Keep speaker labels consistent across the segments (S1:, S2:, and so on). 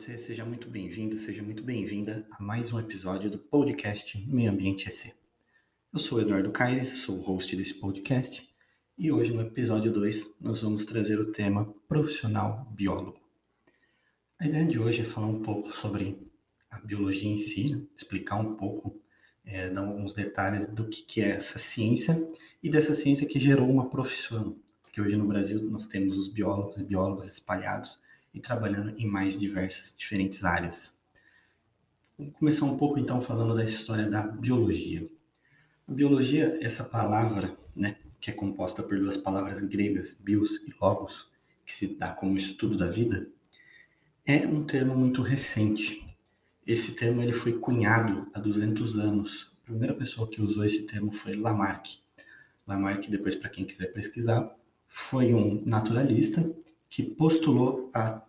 S1: você, seja muito bem-vindo, seja muito bem-vinda a mais um episódio do podcast Meio Ambiente EC. Eu sou Eduardo Caires, sou o host desse podcast e hoje no episódio 2 nós vamos trazer o tema profissional biólogo. A ideia de hoje é falar um pouco sobre a biologia em si, explicar um pouco, é, dar alguns detalhes do que, que é essa ciência e dessa ciência que gerou uma profissão, porque hoje no Brasil nós temos os biólogos e biólogas espalhados e trabalhando em mais diversas, diferentes áreas. Vou começar um pouco então falando da história da biologia. A biologia, essa palavra, né, que é composta por duas palavras gregas, bios e logos, que se dá como estudo da vida, é um termo muito recente. Esse termo ele foi cunhado há 200 anos. A primeira pessoa que usou esse termo foi Lamarck. Lamarck, depois para quem quiser pesquisar, foi um naturalista que postulou a,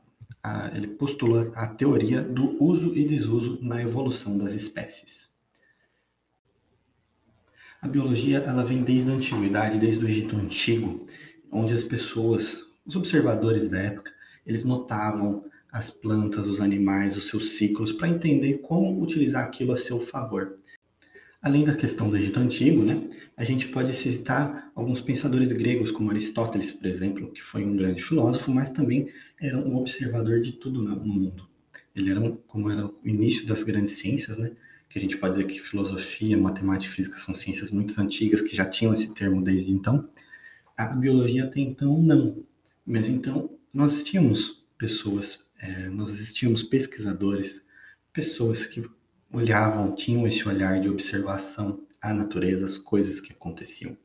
S1: a, ele postulou a teoria do uso e desuso na evolução das espécies. A biologia ela vem desde a antiguidade, desde o Egito antigo, onde as pessoas, os observadores da época, eles notavam as plantas, os animais, os seus ciclos para entender como utilizar aquilo a seu favor. Além da questão do Egito Antigo, né, a gente pode citar alguns pensadores gregos, como Aristóteles, por exemplo, que foi um grande filósofo, mas também era um observador de tudo no mundo. Ele era, um, como era o início das grandes ciências, né, que a gente pode dizer que filosofia, matemática e física são ciências muito antigas, que já tinham esse termo desde então. A biologia até então não. Mas então nós tínhamos pessoas, é, nós existíamos pesquisadores, pessoas que olhavam, tinham esse olhar de observação à natureza, as coisas que aconteciam.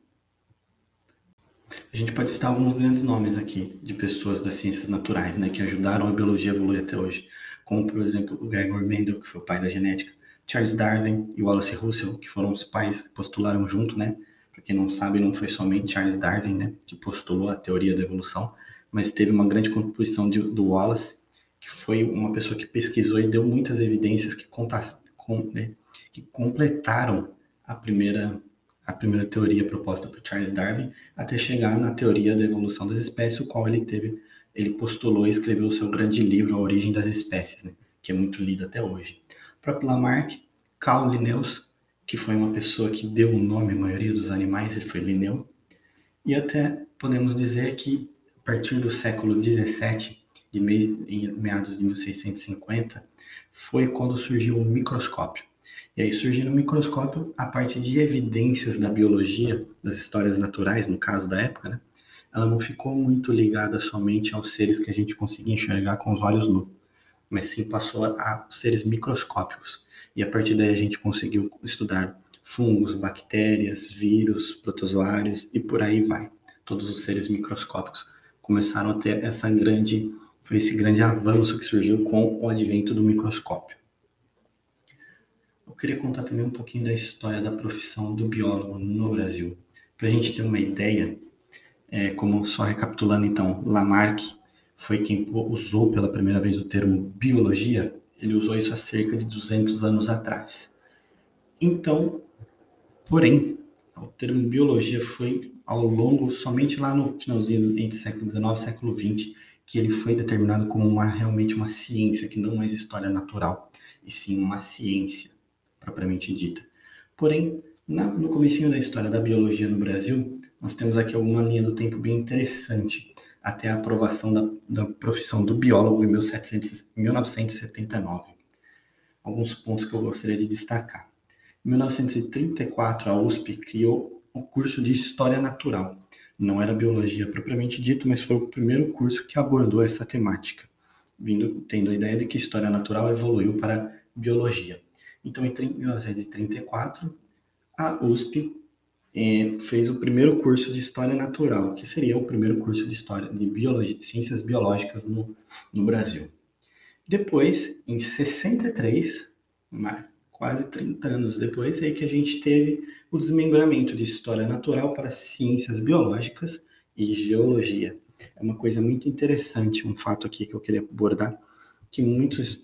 S1: A gente pode citar alguns grandes nomes aqui de pessoas das ciências naturais, né, que ajudaram a biologia a evoluir até hoje, como por exemplo o Gregor Mendel, que foi o pai da genética, Charles Darwin e Wallace Russell, que foram os pais que postularam junto, né? Para quem não sabe, não foi somente Charles Darwin, né, que postulou a teoria da evolução, mas teve uma grande contribuição de, do Wallace, que foi uma pessoa que pesquisou e deu muitas evidências que que completaram a primeira, a primeira teoria proposta por Charles Darwin até chegar na teoria da evolução das espécies, o qual ele teve, ele postulou e escreveu o seu grande livro, A Origem das Espécies, né, que é muito lido até hoje. O Lamarck, Carl Linnaeus, que foi uma pessoa que deu o nome à maioria dos animais, ele foi Linneu, e até podemos dizer que a partir do século 17, de meados de 1650, foi quando surgiu o microscópio. E aí, surgindo o microscópio, a parte de evidências da biologia, das histórias naturais, no caso da época, né, ela não ficou muito ligada somente aos seres que a gente conseguia enxergar com os olhos nus, mas sim passou a seres microscópicos. E a partir daí a gente conseguiu estudar fungos, bactérias, vírus, protozoários e por aí vai. Todos os seres microscópicos começaram a ter essa grande foi esse grande avanço que surgiu com o advento do microscópio. Eu queria contar também um pouquinho da história da profissão do biólogo no Brasil. Para a gente ter uma ideia, é, como só recapitulando então, Lamarck foi quem usou pela primeira vez o termo biologia, ele usou isso há cerca de 200 anos atrás. Então, porém, o termo biologia foi ao longo, somente lá no finalzinho, entre século XIX e século XX, que ele foi determinado como uma, realmente uma ciência, que não mais história natural, e sim uma ciência, propriamente dita. Porém, na, no começo da história da biologia no Brasil, nós temos aqui alguma linha do tempo bem interessante, até a aprovação da, da profissão do biólogo em 1700, 1979. Alguns pontos que eu gostaria de destacar. Em 1934, a USP criou o curso de História Natural, não era biologia propriamente dito, mas foi o primeiro curso que abordou essa temática, vindo tendo a ideia de que história natural evoluiu para biologia. Então, em 1934, a USP eh, fez o primeiro curso de história natural, que seria o primeiro curso de história de biologia, de ciências biológicas no, no Brasil. Depois, em 63, quase 30 anos depois, é que a gente teve o desmembramento de história natural para ciências biológicas e geologia. É uma coisa muito interessante, um fato aqui que eu queria abordar, que muitos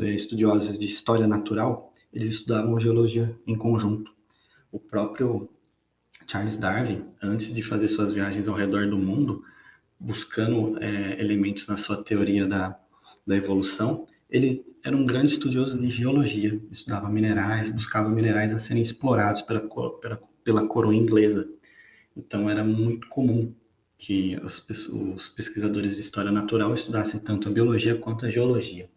S1: eh, estudiosos de história natural, eles estudavam geologia em conjunto. O próprio Charles Darwin, antes de fazer suas viagens ao redor do mundo, buscando é, elementos na sua teoria da, da evolução, ele era um grande estudioso de geologia, estudava minerais, buscava minerais a serem explorados pela, pela, pela coroa inglesa. Então era muito comum que os, os pesquisadores de história natural estudassem tanto a biologia quanto a geologia.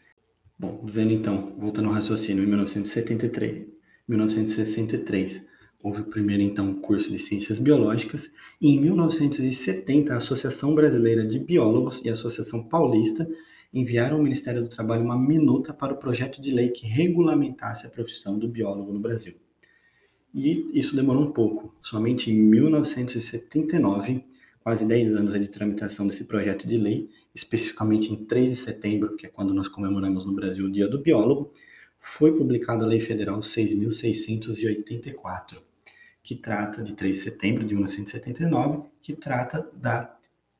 S1: Bom, dizendo então, voltando ao raciocínio, em 1973, 1963 houve o primeiro então curso de ciências biológicas e em 1970 a Associação Brasileira de Biólogos e a Associação Paulista enviaram ao Ministério do Trabalho uma minuta para o projeto de lei que regulamentasse a profissão do biólogo no Brasil. E isso demorou um pouco. Somente em 1979, quase 10 anos de tramitação desse projeto de lei, especificamente em 3 de setembro, que é quando nós comemoramos no Brasil o Dia do Biólogo, foi publicada a Lei Federal 6.684, que trata de 3 de setembro de 1979, que trata da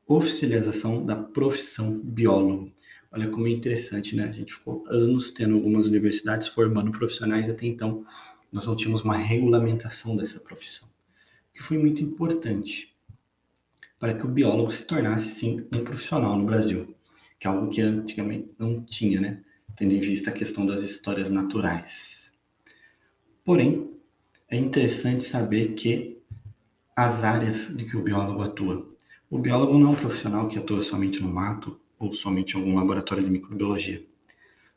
S1: oficialização da profissão biólogo. Olha como é interessante, né? A gente ficou anos tendo algumas universidades formando profissionais até então nós não tínhamos uma regulamentação dessa profissão, que foi muito importante para que o biólogo se tornasse sim um profissional no Brasil, que é algo que antigamente não tinha, né? Tendo em vista a questão das histórias naturais. Porém, é interessante saber que as áreas de que o biólogo atua. O biólogo não é um profissional que atua somente no mato ou somente algum laboratório de microbiologia.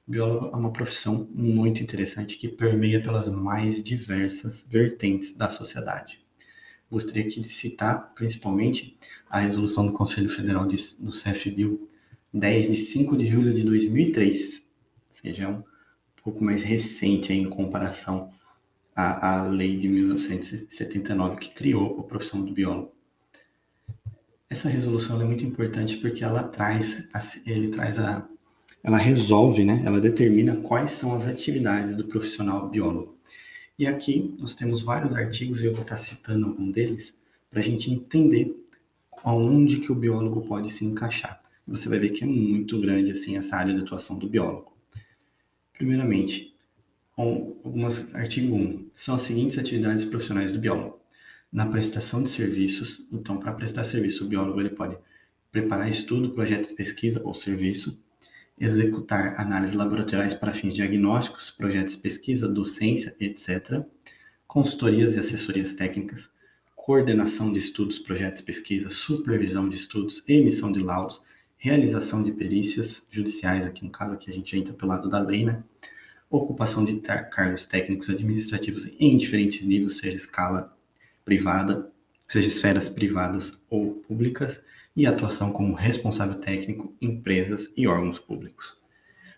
S1: Biólogo é uma profissão muito interessante que permeia pelas mais diversas vertentes da sociedade. Gostaria aqui de citar principalmente a resolução do Conselho Federal de, do CFBio 10 de 5 de julho de 2003, ou seja, é um pouco mais recente em comparação à, à lei de 1979 que criou a profissão do biólogo. Essa resolução é muito importante porque ela traz, ele traz a, ela resolve, né? Ela determina quais são as atividades do profissional biólogo. E aqui nós temos vários artigos e eu vou estar citando algum deles para a gente entender aonde que o biólogo pode se encaixar. Você vai ver que é muito grande assim essa área de atuação do biólogo. Primeiramente, algumas artigo 1 são as seguintes atividades profissionais do biólogo na prestação de serviços. Então, para prestar serviço, o biólogo ele pode preparar estudo, projeto de pesquisa ou serviço, executar análises laboratoriais para fins diagnósticos, projetos de pesquisa, docência, etc., consultorias e assessorias técnicas, coordenação de estudos, projetos de pesquisa, supervisão de estudos, emissão de laudos, realização de perícias judiciais, aqui no caso aqui a gente entra pelo lado da lei, né? Ocupação de cargos técnicos administrativos em diferentes níveis, seja escala privada, seja esferas privadas ou públicas, e atuação como responsável técnico em empresas e órgãos públicos.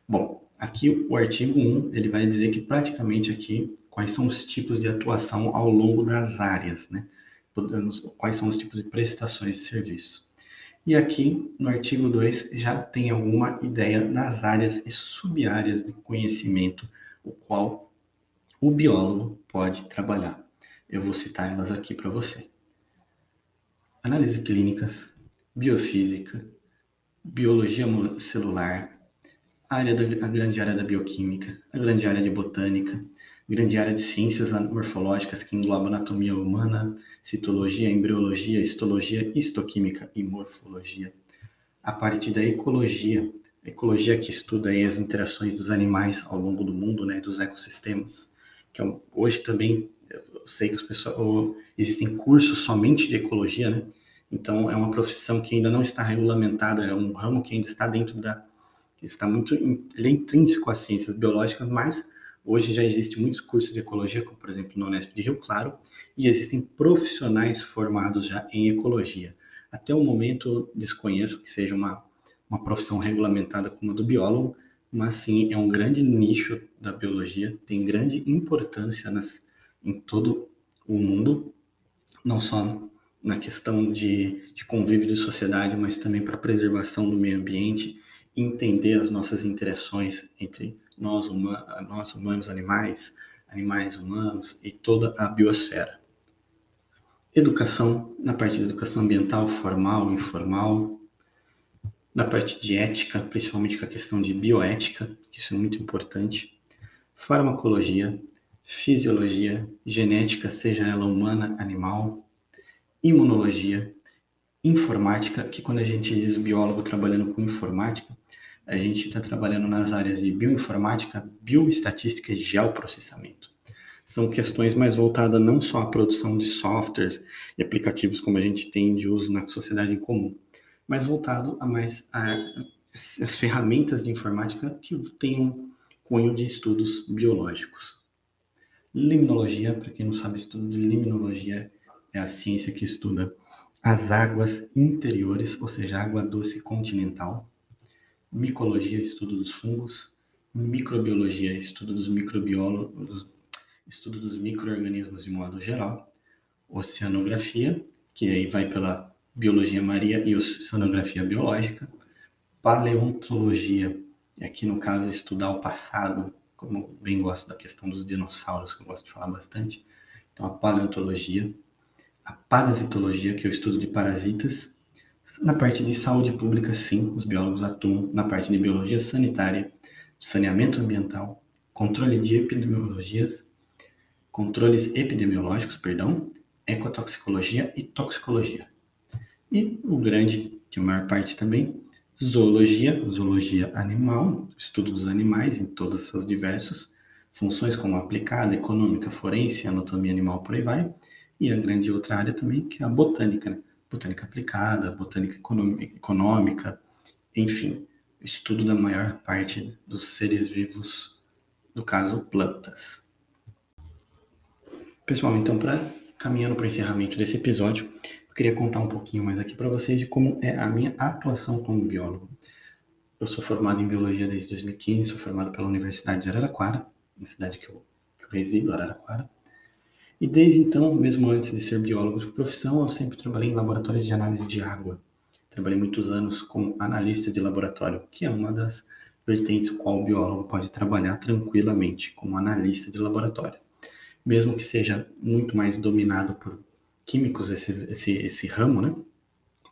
S1: Bom, aqui o artigo 1, ele vai dizer que praticamente aqui quais são os tipos de atuação ao longo das áreas, né? Quais são os tipos de prestações de serviço. E aqui no artigo 2 já tem alguma ideia das áreas e sub-áreas de conhecimento, o qual o biólogo pode trabalhar. Eu vou citar elas aqui para você. Análise clínicas, biofísica, biologia celular, área da, a grande área da bioquímica, a grande área de botânica, grande área de ciências morfológicas que engloba anatomia humana, citologia, embriologia, histologia, histoquímica e morfologia. A parte da ecologia, ecologia que estuda as interações dos animais ao longo do mundo, né, dos ecossistemas, que é hoje também sei que as pessoas, existem cursos somente de ecologia, né? Então é uma profissão que ainda não está regulamentada, é um ramo que ainda está dentro da está muito ele é intrínseco às ciências biológicas, mas hoje já existem muitos cursos de ecologia, como por exemplo no Unesp de Rio Claro, e existem profissionais formados já em ecologia. Até o momento desconheço que seja uma uma profissão regulamentada como a do biólogo, mas sim é um grande nicho da biologia, tem grande importância nas em todo o mundo, não só na questão de, de convívio de sociedade, mas também para a preservação do meio ambiente, entender as nossas interações entre nós, huma, nós humanos, animais, animais humanos e toda a biosfera. Educação, na parte de educação ambiental, formal, informal, na parte de ética, principalmente com a questão de bioética, que isso é muito importante, farmacologia, fisiologia, genética, seja ela humana, animal, imunologia, informática, que quando a gente diz biólogo trabalhando com informática, a gente está trabalhando nas áreas de bioinformática, bioestatística e geoprocessamento. São questões mais voltadas não só à produção de softwares e aplicativos como a gente tem de uso na sociedade em comum, mas voltado a mais a, as ferramentas de informática que tenham cunho de estudos biológicos. Limnologia, para quem não sabe, estudo de limnologia é a ciência que estuda as águas interiores, ou seja, água doce continental. Micologia, estudo dos fungos. Microbiologia, estudo dos microbiólogos, estudo dos microorganismos de modo geral. Oceanografia, que aí vai pela biologia marinha e oceanografia biológica. Paleontologia, e aqui no caso estudar o passado, como bem gosto da questão dos dinossauros, que eu gosto de falar bastante. Então, a paleontologia, a parasitologia, que é o estudo de parasitas. Na parte de saúde pública, sim, os biólogos atuam na parte de biologia sanitária, saneamento ambiental, controle de epidemiologias, controles epidemiológicos, perdão, ecotoxicologia e toxicologia. E o grande, que a maior parte também, zoologia, zoologia animal, estudo dos animais em todos os seus diversos funções como aplicada, econômica, forense, anatomia animal, por aí vai, e a grande outra área também, que é a botânica, né? botânica aplicada, botânica econômica, enfim, estudo da maior parte dos seres vivos, no caso, plantas. Pessoal, então, para caminhando para o encerramento desse episódio, queria contar um pouquinho mais aqui para vocês de como é a minha atuação como biólogo. Eu sou formado em biologia desde 2015, sou formado pela Universidade de Araraquara, na cidade que eu, que eu resido, Araraquara. E desde então, mesmo antes de ser biólogo de profissão, eu sempre trabalhei em laboratórios de análise de água. Trabalhei muitos anos como analista de laboratório, que é uma das vertentes qual o biólogo pode trabalhar tranquilamente como analista de laboratório. Mesmo que seja muito mais dominado por químicos esse, esse, esse ramo, né?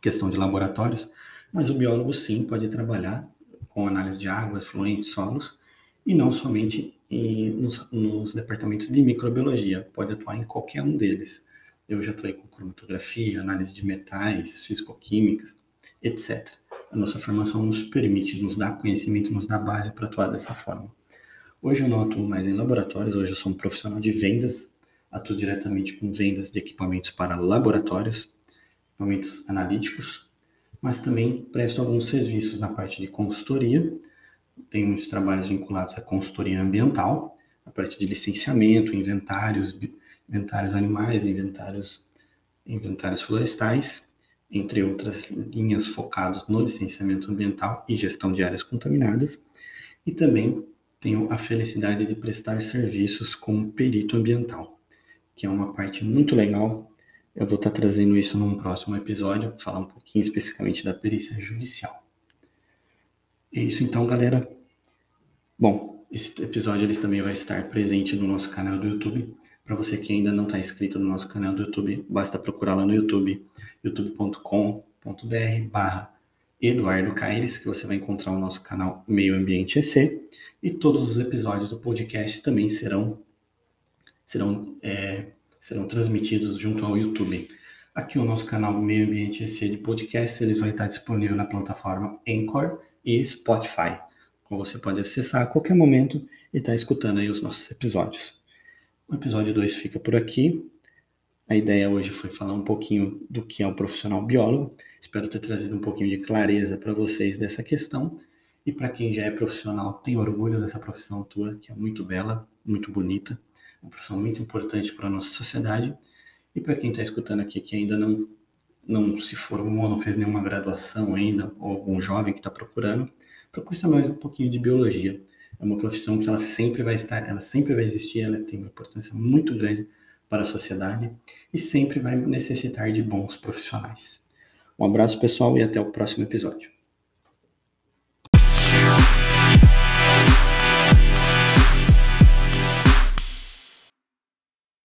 S1: Questão de laboratórios, mas o biólogo sim pode trabalhar com análise de água, fluentes, solos, e não somente em, nos, nos, departamentos de microbiologia, pode atuar em qualquer um deles. Eu já atuei com cromatografia, análise de metais, fisicoquímicas, etc. A nossa formação nos permite, nos dá conhecimento, nos dá base para atuar dessa forma. Hoje eu não atuo mais em laboratórios, hoje eu sou um profissional de vendas, atuo diretamente com vendas de equipamentos para laboratórios, equipamentos analíticos, mas também presto alguns serviços na parte de consultoria, tem muitos trabalhos vinculados à consultoria ambiental, a partir de licenciamento, inventários, inventários animais, inventários, inventários florestais, entre outras linhas focadas no licenciamento ambiental e gestão de áreas contaminadas. E também tenho a felicidade de prestar serviços como perito ambiental, que é uma parte muito legal. Eu vou estar trazendo isso num próximo episódio, falar um pouquinho especificamente da perícia judicial. É isso então, galera. Bom, esse episódio eles também vai estar presente no nosso canal do YouTube. Para você que ainda não está inscrito no nosso canal do YouTube, basta procurar lá no YouTube, youtube.com.br barra Eduardo Caires, que você vai encontrar o nosso canal Meio Ambiente EC. E todos os episódios do podcast também serão, serão, é, serão transmitidos junto ao YouTube. Aqui o nosso canal Meio Ambiente EC de podcast, eles vai estar disponível na plataforma Anchor e Spotify. Então você pode acessar a qualquer momento e estar tá escutando aí os nossos episódios. O episódio 2 fica por aqui. A ideia hoje foi falar um pouquinho do que é o profissional biólogo. Espero ter trazido um pouquinho de clareza para vocês dessa questão. E para quem já é profissional, tem orgulho dessa profissão tua, que é muito bela, muito bonita, uma profissão muito importante para a nossa sociedade. E para quem está escutando aqui que ainda não não se formou, não fez nenhuma graduação ainda, ou algum jovem que está procurando, procure saber mais um pouquinho de biologia. É uma profissão que ela sempre vai estar, ela sempre vai existir, ela tem uma importância muito grande para a sociedade e sempre vai necessitar de bons profissionais. Um abraço pessoal e até o próximo episódio.